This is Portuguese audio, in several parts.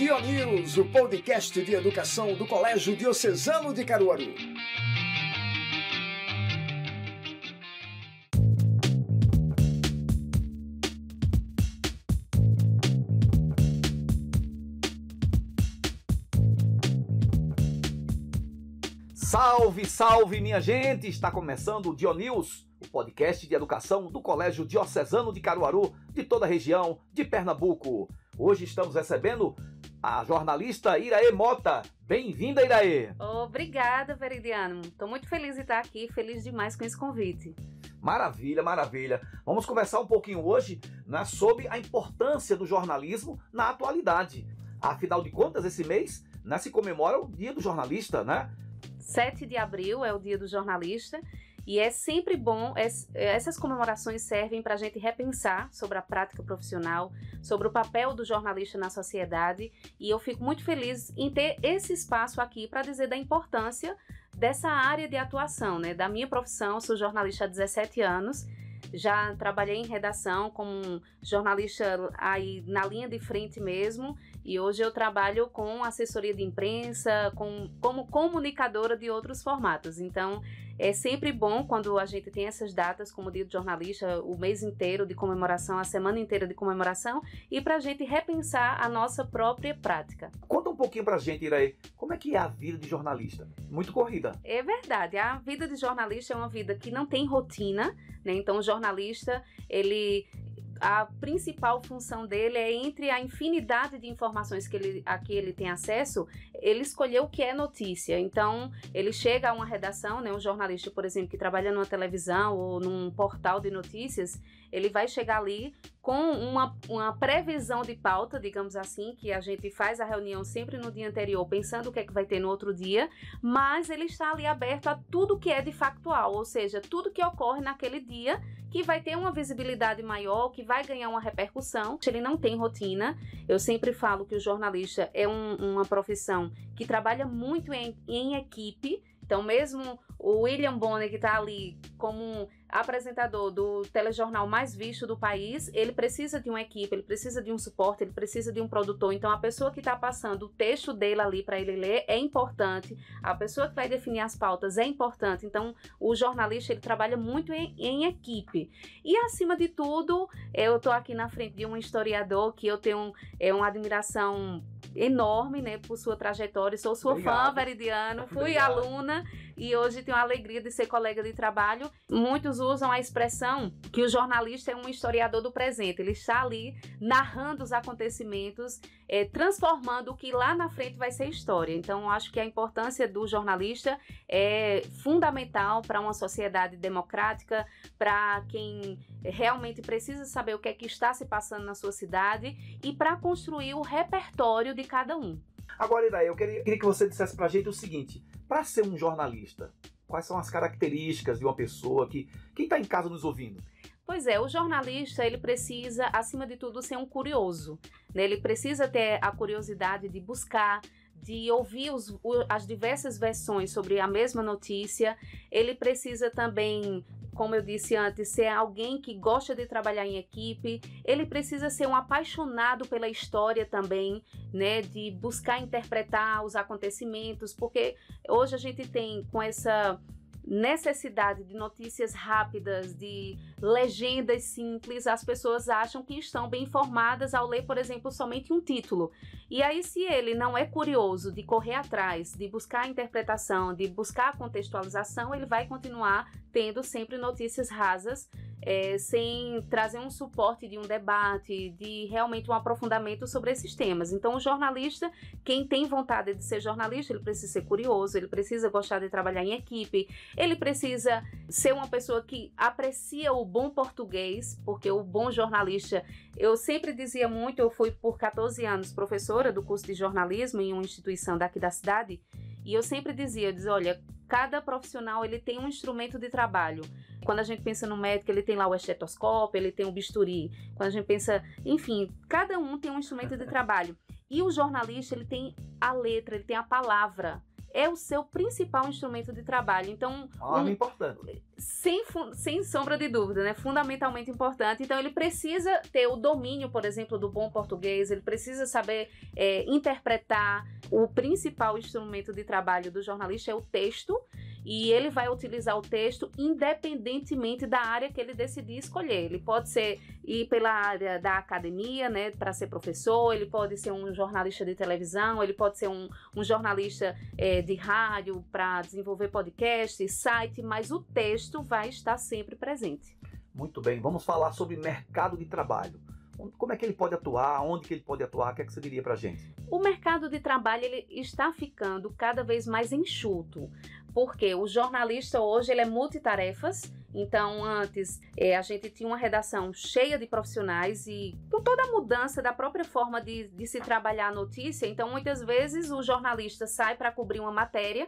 News, o podcast de educação do Colégio Diocesano de Caruaru. Salve, salve, minha gente! Está começando o Dionews, o podcast de educação do Colégio Diocesano de Caruaru, de toda a região de Pernambuco. Hoje estamos recebendo a jornalista Iraê Mota. Bem-vinda, Iraê! Obrigada, Veridiano. Estou muito feliz de estar aqui, feliz demais com esse convite. Maravilha, maravilha. Vamos conversar um pouquinho hoje né, sobre a importância do jornalismo na atualidade. Afinal de contas, esse mês né, se comemora o Dia do Jornalista, né? 7 de abril é o Dia do Jornalista e é sempre bom, essas comemorações servem para a gente repensar sobre a prática profissional, sobre o papel do jornalista na sociedade e eu fico muito feliz em ter esse espaço aqui para dizer da importância dessa área de atuação, né? Da minha profissão, sou jornalista há 17 anos já trabalhei em redação como jornalista aí na linha de frente mesmo e hoje eu trabalho com assessoria de imprensa, com, como comunicadora de outros formatos. Então, é sempre bom quando a gente tem essas datas, como o Dia do Jornalista, o mês inteiro de comemoração, a semana inteira de comemoração, e para a gente repensar a nossa própria prática. Conta um pouquinho para a gente, Iraí, como é que é a vida de jornalista? Muito corrida. É verdade, a vida de jornalista é uma vida que não tem rotina, né? Então, o jornalista, ele a principal função dele é entre a infinidade de informações que ele, a que ele tem acesso, ele escolher o que é notícia. Então, ele chega a uma redação, né, um jornalista, por exemplo, que trabalha numa televisão ou num portal de notícias, ele vai chegar ali com uma, uma previsão de pauta, digamos assim, que a gente faz a reunião sempre no dia anterior, pensando o que é que vai ter no outro dia, mas ele está ali aberto a tudo que é de factual, ou seja, tudo que ocorre naquele dia, que vai ter uma visibilidade maior, que vai ganhar uma repercussão. Ele não tem rotina. Eu sempre falo que o jornalista é um, uma profissão que trabalha muito em, em equipe. Então, mesmo o William Bonner, que está ali como apresentador do telejornal mais visto do país, ele precisa de uma equipe, ele precisa de um suporte, ele precisa de um produtor. Então, a pessoa que está passando o texto dele ali para ele ler é importante, a pessoa que vai definir as pautas é importante. Então, o jornalista ele trabalha muito em, em equipe. E, acima de tudo, eu estou aqui na frente de um historiador que eu tenho é, uma admiração enorme, né, por sua trajetória. Sou sua Obrigado. fã, Veridiano. Fui Obrigado. aluna e hoje tenho a alegria de ser colega de trabalho. Muitos usam a expressão que o jornalista é um historiador do presente. Ele está ali narrando os acontecimentos, é, transformando o que lá na frente vai ser história. Então, acho que a importância do jornalista é fundamental para uma sociedade democrática, para quem realmente precisa saber o que é que está se passando na sua cidade e para construir o repertório de cada um. Agora, Iraí, eu queria, queria que você dissesse para a gente o seguinte: para ser um jornalista, quais são as características de uma pessoa que. Quem está em casa nos ouvindo? Pois é, o jornalista ele precisa, acima de tudo, ser um curioso. Né? Ele precisa ter a curiosidade de buscar, de ouvir os, as diversas versões sobre a mesma notícia. Ele precisa também, como eu disse antes, ser alguém que gosta de trabalhar em equipe. Ele precisa ser um apaixonado pela história também, né? De buscar interpretar os acontecimentos, porque hoje a gente tem com essa necessidade de notícias rápidas, de legendas simples, as pessoas acham que estão bem informadas ao ler, por exemplo, somente um título. E aí, se ele não é curioso de correr atrás, de buscar a interpretação, de buscar a contextualização, ele vai continuar tendo sempre notícias rasas é, sem trazer um suporte de um debate, de realmente um aprofundamento sobre esses temas. Então, o jornalista, quem tem vontade de ser jornalista, ele precisa ser curioso, ele precisa gostar de trabalhar em equipe, ele precisa ser uma pessoa que aprecia o bom português, porque o bom jornalista, eu sempre dizia muito, eu fui por 14 anos professora do curso de jornalismo em uma instituição daqui da cidade, e eu sempre dizia, eu dizia, olha, cada profissional ele tem um instrumento de trabalho. Quando a gente pensa no médico, ele tem lá o estetoscópio, ele tem o bisturi. Quando a gente pensa, enfim, cada um tem um instrumento de trabalho. E o jornalista, ele tem a letra, ele tem a palavra. É o seu principal instrumento de trabalho. Então, ah, um, importante. Sem, sem sombra de dúvida, né? Fundamentalmente importante. Então, ele precisa ter o domínio, por exemplo, do bom português, ele precisa saber é, interpretar. O principal instrumento de trabalho do jornalista é o texto e ele vai utilizar o texto independentemente da área que ele decidir escolher. Ele pode ser ir pela área da academia, né, para ser professor, ele pode ser um jornalista de televisão, ele pode ser um, um jornalista é, de rádio para desenvolver podcast, site, mas o texto vai estar sempre presente. Muito bem, vamos falar sobre mercado de trabalho. Como é que ele pode atuar? Onde que ele pode atuar? O que, é que você diria para gente? O mercado de trabalho ele está ficando cada vez mais enxuto porque o jornalista hoje ele é multitarefas. Então, antes é, a gente tinha uma redação cheia de profissionais e com toda a mudança da própria forma de, de se trabalhar a notícia, então muitas vezes o jornalista sai para cobrir uma matéria,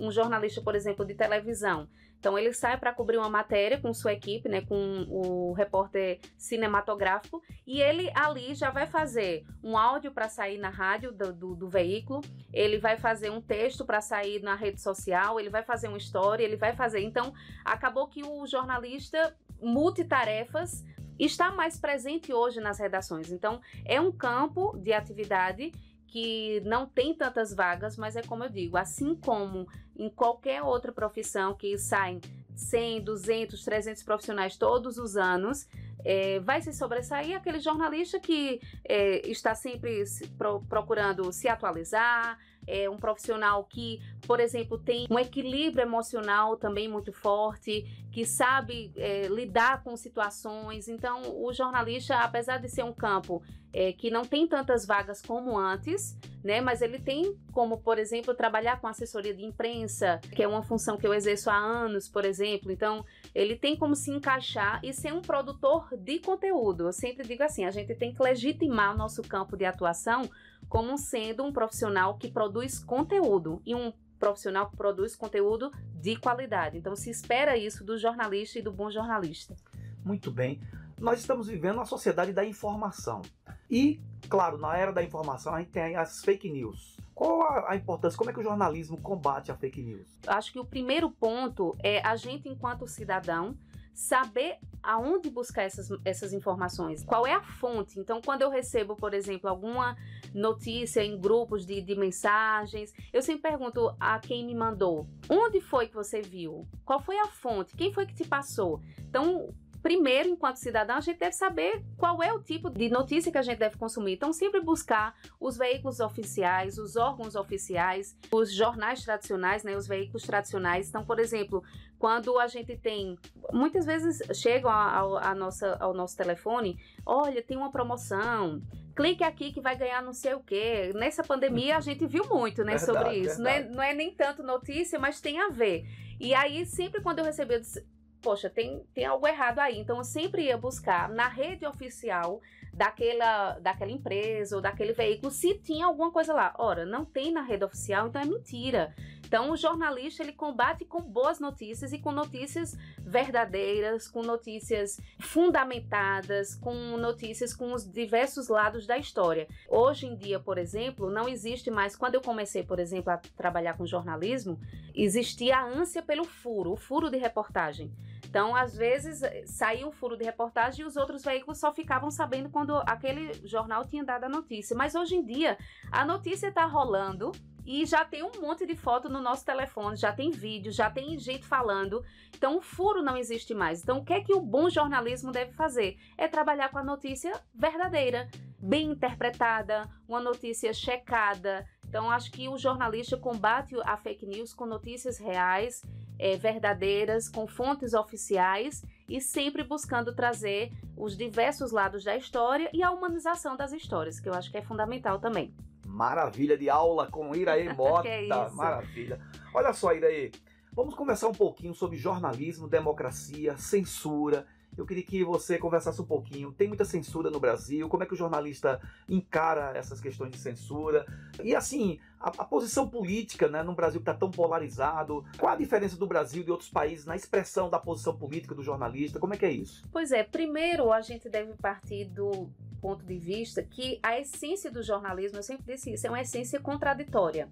um jornalista, por exemplo, de televisão, então ele sai para cobrir uma matéria com sua equipe, né, com o repórter cinematográfico, e ele ali já vai fazer um áudio para sair na rádio do, do, do, veículo, ele vai fazer um texto para sair na rede social, ele vai fazer uma história, ele vai fazer. Então acabou que o jornalista multitarefas está mais presente hoje nas redações. Então é um campo de atividade que não tem tantas vagas, mas é como eu digo, assim como em qualquer outra profissão que saem 100, 200, 300 profissionais todos os anos, é, vai se sobressair aquele jornalista que é, está sempre pro, procurando se atualizar, é um profissional que, por exemplo, tem um equilíbrio emocional também muito forte, que sabe é, lidar com situações. Então, o jornalista, apesar de ser um campo é, que não tem tantas vagas como antes, né? Mas ele tem como, por exemplo, trabalhar com assessoria de imprensa, que é uma função que eu exerço há anos, por exemplo. Então, ele tem como se encaixar e ser um produtor de conteúdo. Eu sempre digo assim, a gente tem que legitimar o nosso campo de atuação como sendo um profissional que produz conteúdo e um profissional que produz conteúdo de qualidade. Então se espera isso do jornalista e do bom jornalista. Muito bem. Nós estamos vivendo uma sociedade da informação. E, claro, na era da informação a gente tem as fake news. Qual a, a, importância? Como é que o jornalismo combate a fake news? Acho que o primeiro ponto é a gente, enquanto cidadão, saber aonde buscar essas, essas informações, qual é a fonte. Então, quando eu recebo, por exemplo, alguma notícia em grupos de, de mensagens, eu sempre pergunto a quem me mandou: onde foi que você viu? Qual foi a fonte? Quem foi que te passou? Então, primeiro, enquanto cidadão, a gente deve saber qual é o tipo de notícia que a gente deve consumir. Então, sempre buscar os veículos oficiais, os órgãos oficiais, os jornais tradicionais, né, os veículos tradicionais. Então, por exemplo, quando a gente tem. Muitas vezes chegam ao, a nossa, ao nosso telefone: olha, tem uma promoção. Clique aqui que vai ganhar não sei o quê. Nessa pandemia a gente viu muito né, verdade, sobre isso. Não é, não é nem tanto notícia, mas tem a ver. E aí, sempre quando eu recebi, eu disse, poxa, tem, tem algo errado aí. Então eu sempre ia buscar na rede oficial daquela, daquela empresa ou daquele veículo se tinha alguma coisa lá. Ora, não tem na rede oficial, então é mentira. Então, o jornalista ele combate com boas notícias e com notícias verdadeiras, com notícias fundamentadas, com notícias com os diversos lados da história. Hoje em dia, por exemplo, não existe mais. Quando eu comecei, por exemplo, a trabalhar com jornalismo, existia a ânsia pelo furo, o furo de reportagem. Então, às vezes, saía um furo de reportagem e os outros veículos só ficavam sabendo quando aquele jornal tinha dado a notícia. Mas hoje em dia, a notícia está rolando e já tem um monte de foto no nosso telefone, já tem vídeo, já tem gente falando. Então o furo não existe mais. Então o que é que o bom jornalismo deve fazer? É trabalhar com a notícia verdadeira, bem interpretada, uma notícia checada. Então acho que o jornalista combate a fake news com notícias reais, é, verdadeiras, com fontes oficiais e sempre buscando trazer os diversos lados da história e a humanização das histórias, que eu acho que é fundamental também. Maravilha de aula com Iraê Mota. é Maravilha. Olha só, Iraê, vamos conversar um pouquinho sobre jornalismo, democracia, censura. Eu queria que você conversasse um pouquinho. Tem muita censura no Brasil? Como é que o jornalista encara essas questões de censura? E assim, a, a posição política né, no Brasil que está tão polarizado. Qual a diferença do Brasil e de outros países na expressão da posição política do jornalista? Como é que é isso? Pois é, primeiro a gente deve partir do ponto de vista que a essência do jornalismo, eu sempre disse isso, é uma essência contraditória.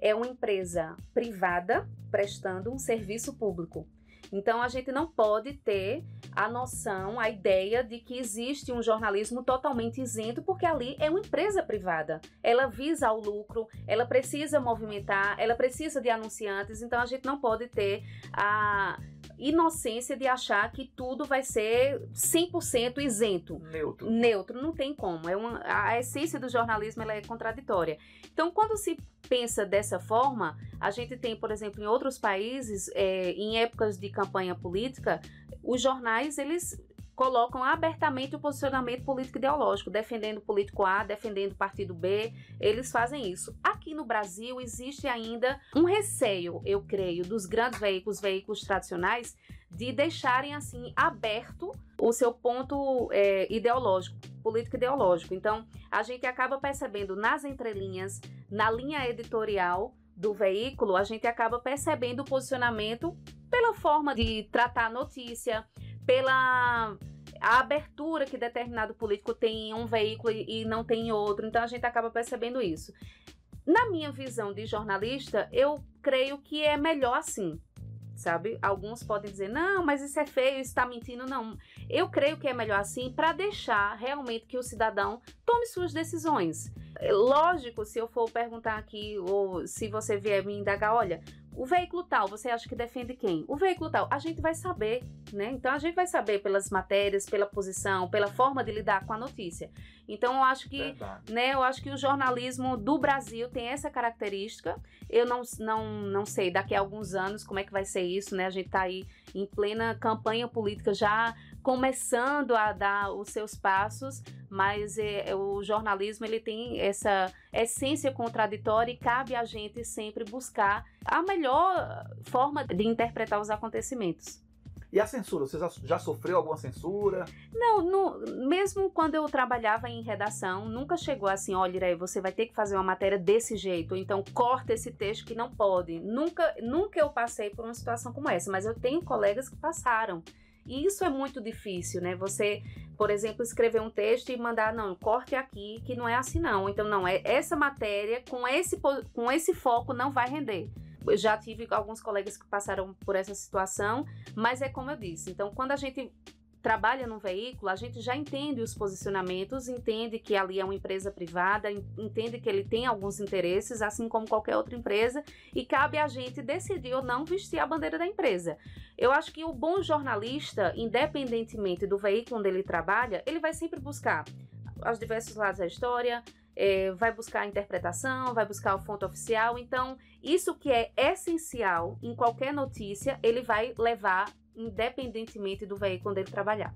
é uma empresa privada prestando um serviço público. Então a gente não pode ter a noção, a ideia de que existe um jornalismo totalmente isento, porque ali é uma empresa privada. Ela visa o lucro, ela precisa movimentar, ela precisa de anunciantes, então a gente não pode ter a inocência de achar que tudo vai ser 100% isento. Neutro. Neutro, não tem como. É uma, a essência do jornalismo ela é contraditória. Então, quando se pensa dessa forma, a gente tem, por exemplo, em outros países, é, em épocas de campanha política, os jornais, eles colocam abertamente o posicionamento político ideológico, defendendo o político A, defendendo o partido B, eles fazem isso. Aqui no Brasil existe ainda um receio, eu creio, dos grandes veículos, veículos tradicionais, de deixarem assim aberto o seu ponto é, ideológico, político ideológico. Então, a gente acaba percebendo nas entrelinhas, na linha editorial do veículo, a gente acaba percebendo o posicionamento pela forma de tratar a notícia, pela a abertura que determinado político tem em um veículo e não tem em outro. Então a gente acaba percebendo isso. Na minha visão de jornalista, eu creio que é melhor assim. Sabe? Alguns podem dizer, não, mas isso é feio, está mentindo. Não. Eu creio que é melhor assim para deixar realmente que o cidadão tome suas decisões. Lógico, se eu for perguntar aqui, ou se você vier me indagar, olha, o veículo tal, você acha que defende quem? O veículo tal, a gente vai saber, né? Então a gente vai saber pelas matérias, pela posição, pela forma de lidar com a notícia. Então eu acho que, Verdade. né, eu acho que o jornalismo do Brasil tem essa característica. Eu não, não, não sei daqui a alguns anos como é que vai ser isso, né? A gente está aí em plena campanha política já começando a dar os seus passos, mas é, o jornalismo ele tem essa essência contraditória e cabe a gente sempre buscar a melhor forma de interpretar os acontecimentos. E a censura? Você já sofreu alguma censura? Não, no, mesmo quando eu trabalhava em redação, nunca chegou assim, olha, você vai ter que fazer uma matéria desse jeito, então corta esse texto que não pode. Nunca, nunca eu passei por uma situação como essa, mas eu tenho colegas que passaram. E isso é muito difícil, né? Você, por exemplo, escrever um texto e mandar, não, corte aqui, que não é assim não. Então, não, é essa matéria com esse, com esse foco não vai render. Eu já tive alguns colegas que passaram por essa situação, mas é como eu disse. Então, quando a gente trabalha num veículo, a gente já entende os posicionamentos, entende que ali é uma empresa privada, entende que ele tem alguns interesses, assim como qualquer outra empresa, e cabe a gente decidir ou não vestir a bandeira da empresa. Eu acho que o bom jornalista, independentemente do veículo onde ele trabalha, ele vai sempre buscar os diversos lados da história, é, vai buscar a interpretação, vai buscar o fonte oficial. Então, isso que é essencial em qualquer notícia, ele vai levar independentemente do veículo onde ele trabalhar.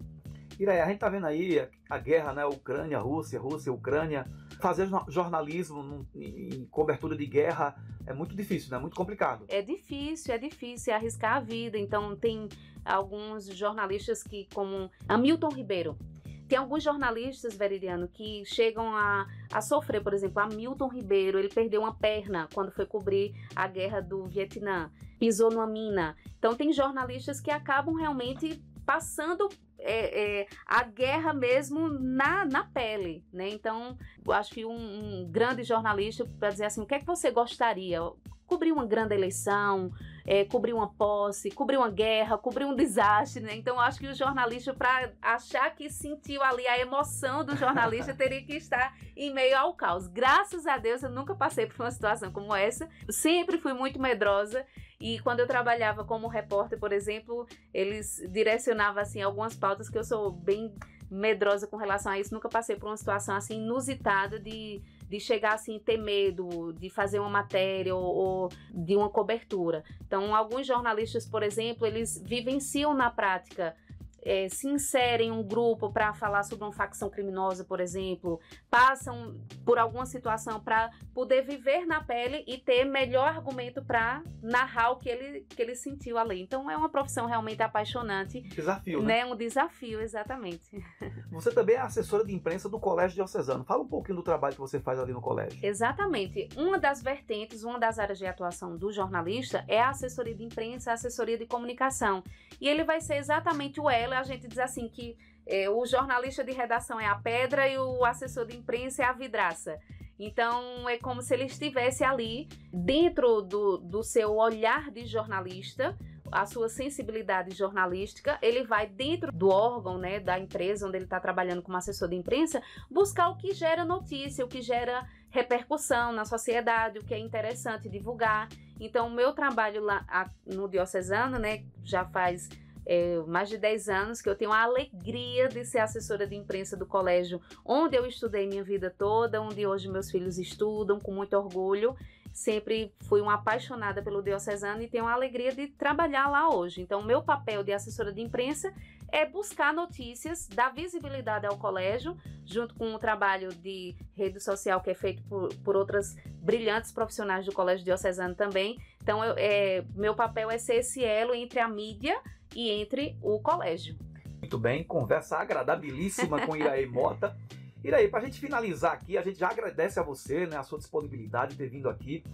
Iraí, a gente tá vendo aí a guerra, né? Ucrânia, Rússia, Rússia, Ucrânia. Fazer jornalismo em cobertura de guerra é muito difícil, né? Muito complicado. É difícil, é difícil é arriscar a vida. Então tem alguns jornalistas que, como Hamilton Ribeiro, tem alguns jornalistas, Veridiano, que chegam a, a sofrer, por exemplo, Hamilton Ribeiro, ele perdeu uma perna quando foi cobrir a guerra do Vietnã, pisou numa mina. Então tem jornalistas que acabam realmente passando é, é, a guerra mesmo na, na pele, né? Então, acho que um, um grande jornalista para dizer assim, o que é que você gostaria? Cobrir uma grande eleição, é, cobrir uma posse, cobrir uma guerra, cobrir um desastre, né? Então acho que o jornalista, para achar que sentiu ali a emoção do jornalista, teria que estar em meio ao caos. Graças a Deus eu nunca passei por uma situação como essa. Sempre fui muito medrosa e quando eu trabalhava como repórter, por exemplo, eles direcionavam assim algumas pautas que eu sou bem medrosa com relação a isso. Nunca passei por uma situação assim inusitada de de chegar assim, ter medo de fazer uma matéria ou, ou, de uma cobertura. Então, alguns jornalistas, por exemplo, eles vivenciam na prática é, se inserem em um grupo para falar sobre uma facção criminosa, por exemplo, passam por alguma situação para poder viver na pele e ter melhor argumento para narrar o que ele, que ele sentiu ali. Então é uma profissão realmente apaixonante. Desafio, né? né? Um desafio, exatamente. Você também é assessora de imprensa do Colégio Diocesano. Fala um pouquinho do trabalho que você faz ali no colégio. Exatamente. Uma das vertentes, uma das áreas de atuação do jornalista é a assessoria de imprensa, a assessoria de comunicação. E ele vai ser exatamente o elo a gente diz assim que é, o jornalista de redação é a pedra e o assessor de imprensa é a vidraça. Então é como se ele estivesse ali dentro do, do seu olhar de jornalista, a sua sensibilidade jornalística, ele vai dentro do órgão, né, da empresa onde ele está trabalhando como assessor de imprensa, buscar o que gera notícia, o que gera repercussão na sociedade, o que é interessante divulgar. Então, o meu trabalho lá no Diocesano, né, já faz é, mais de 10 anos que eu tenho a alegria de ser assessora de imprensa do colégio onde eu estudei minha vida toda, onde hoje meus filhos estudam com muito orgulho. Sempre fui uma apaixonada pelo Diocesano e tenho a alegria de trabalhar lá hoje. Então, meu papel de assessora de imprensa é buscar notícias, dar visibilidade ao colégio, junto com o trabalho de rede social que é feito por, por outras brilhantes profissionais do Colégio Diocesano também. Então, eu, é, meu papel é ser esse elo entre a mídia e entre o colégio. Muito bem, conversa agradabilíssima com Iraí Mota. Iraí, para a gente finalizar aqui, a gente já agradece a você, né, a sua disponibilidade de ter vindo aqui.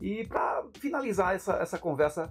E para finalizar essa, essa conversa,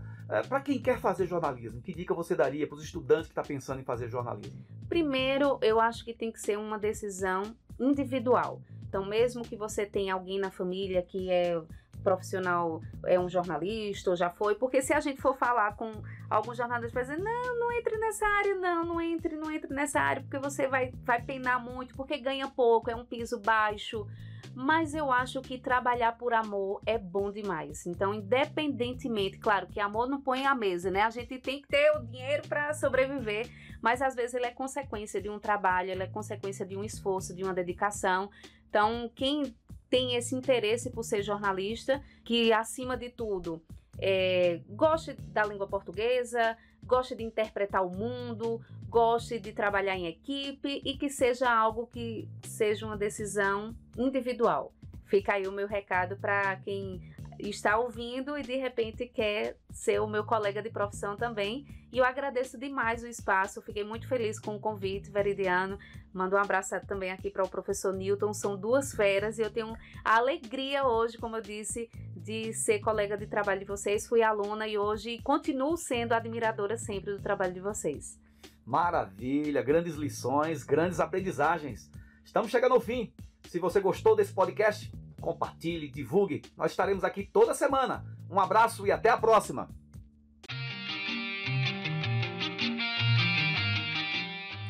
para quem quer fazer jornalismo, que dica você daria para os estudantes que estão tá pensando em fazer jornalismo? Primeiro, eu acho que tem que ser uma decisão individual. Então, mesmo que você tenha alguém na família que é profissional, é um jornalista ou já foi, porque se a gente for falar com alguns jornalistas, vai dizer, não, não entre nessa área, não, não entre, não entre nessa área, porque você vai, vai penar muito, porque ganha pouco, é um piso baixo, mas eu acho que trabalhar por amor é bom demais. Então, independentemente, claro que amor não põe a mesa, né? A gente tem que ter o dinheiro para sobreviver, mas às vezes ele é consequência de um trabalho, ele é consequência de um esforço, de uma dedicação. Então, quem tem esse interesse por ser jornalista, que acima de tudo é, goste da língua portuguesa, goste de interpretar o mundo, goste de trabalhar em equipe e que seja algo que seja uma decisão individual. Fica aí o meu recado para quem está ouvindo e de repente quer ser o meu colega de profissão também. E eu agradeço demais o espaço, fiquei muito feliz com o convite, Veridiano. Mando um abraço também aqui para o professor Newton. São duas feras e eu tenho a alegria hoje, como eu disse, de ser colega de trabalho de vocês. Fui aluna e hoje continuo sendo admiradora sempre do trabalho de vocês. Maravilha, grandes lições, grandes aprendizagens. Estamos chegando ao fim. Se você gostou desse podcast, compartilhe, divulgue. Nós estaremos aqui toda semana. Um abraço e até a próxima.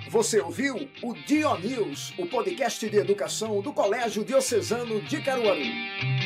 Você ouviu o Dio News, o podcast de educação do Colégio Diocesano de Caruaru.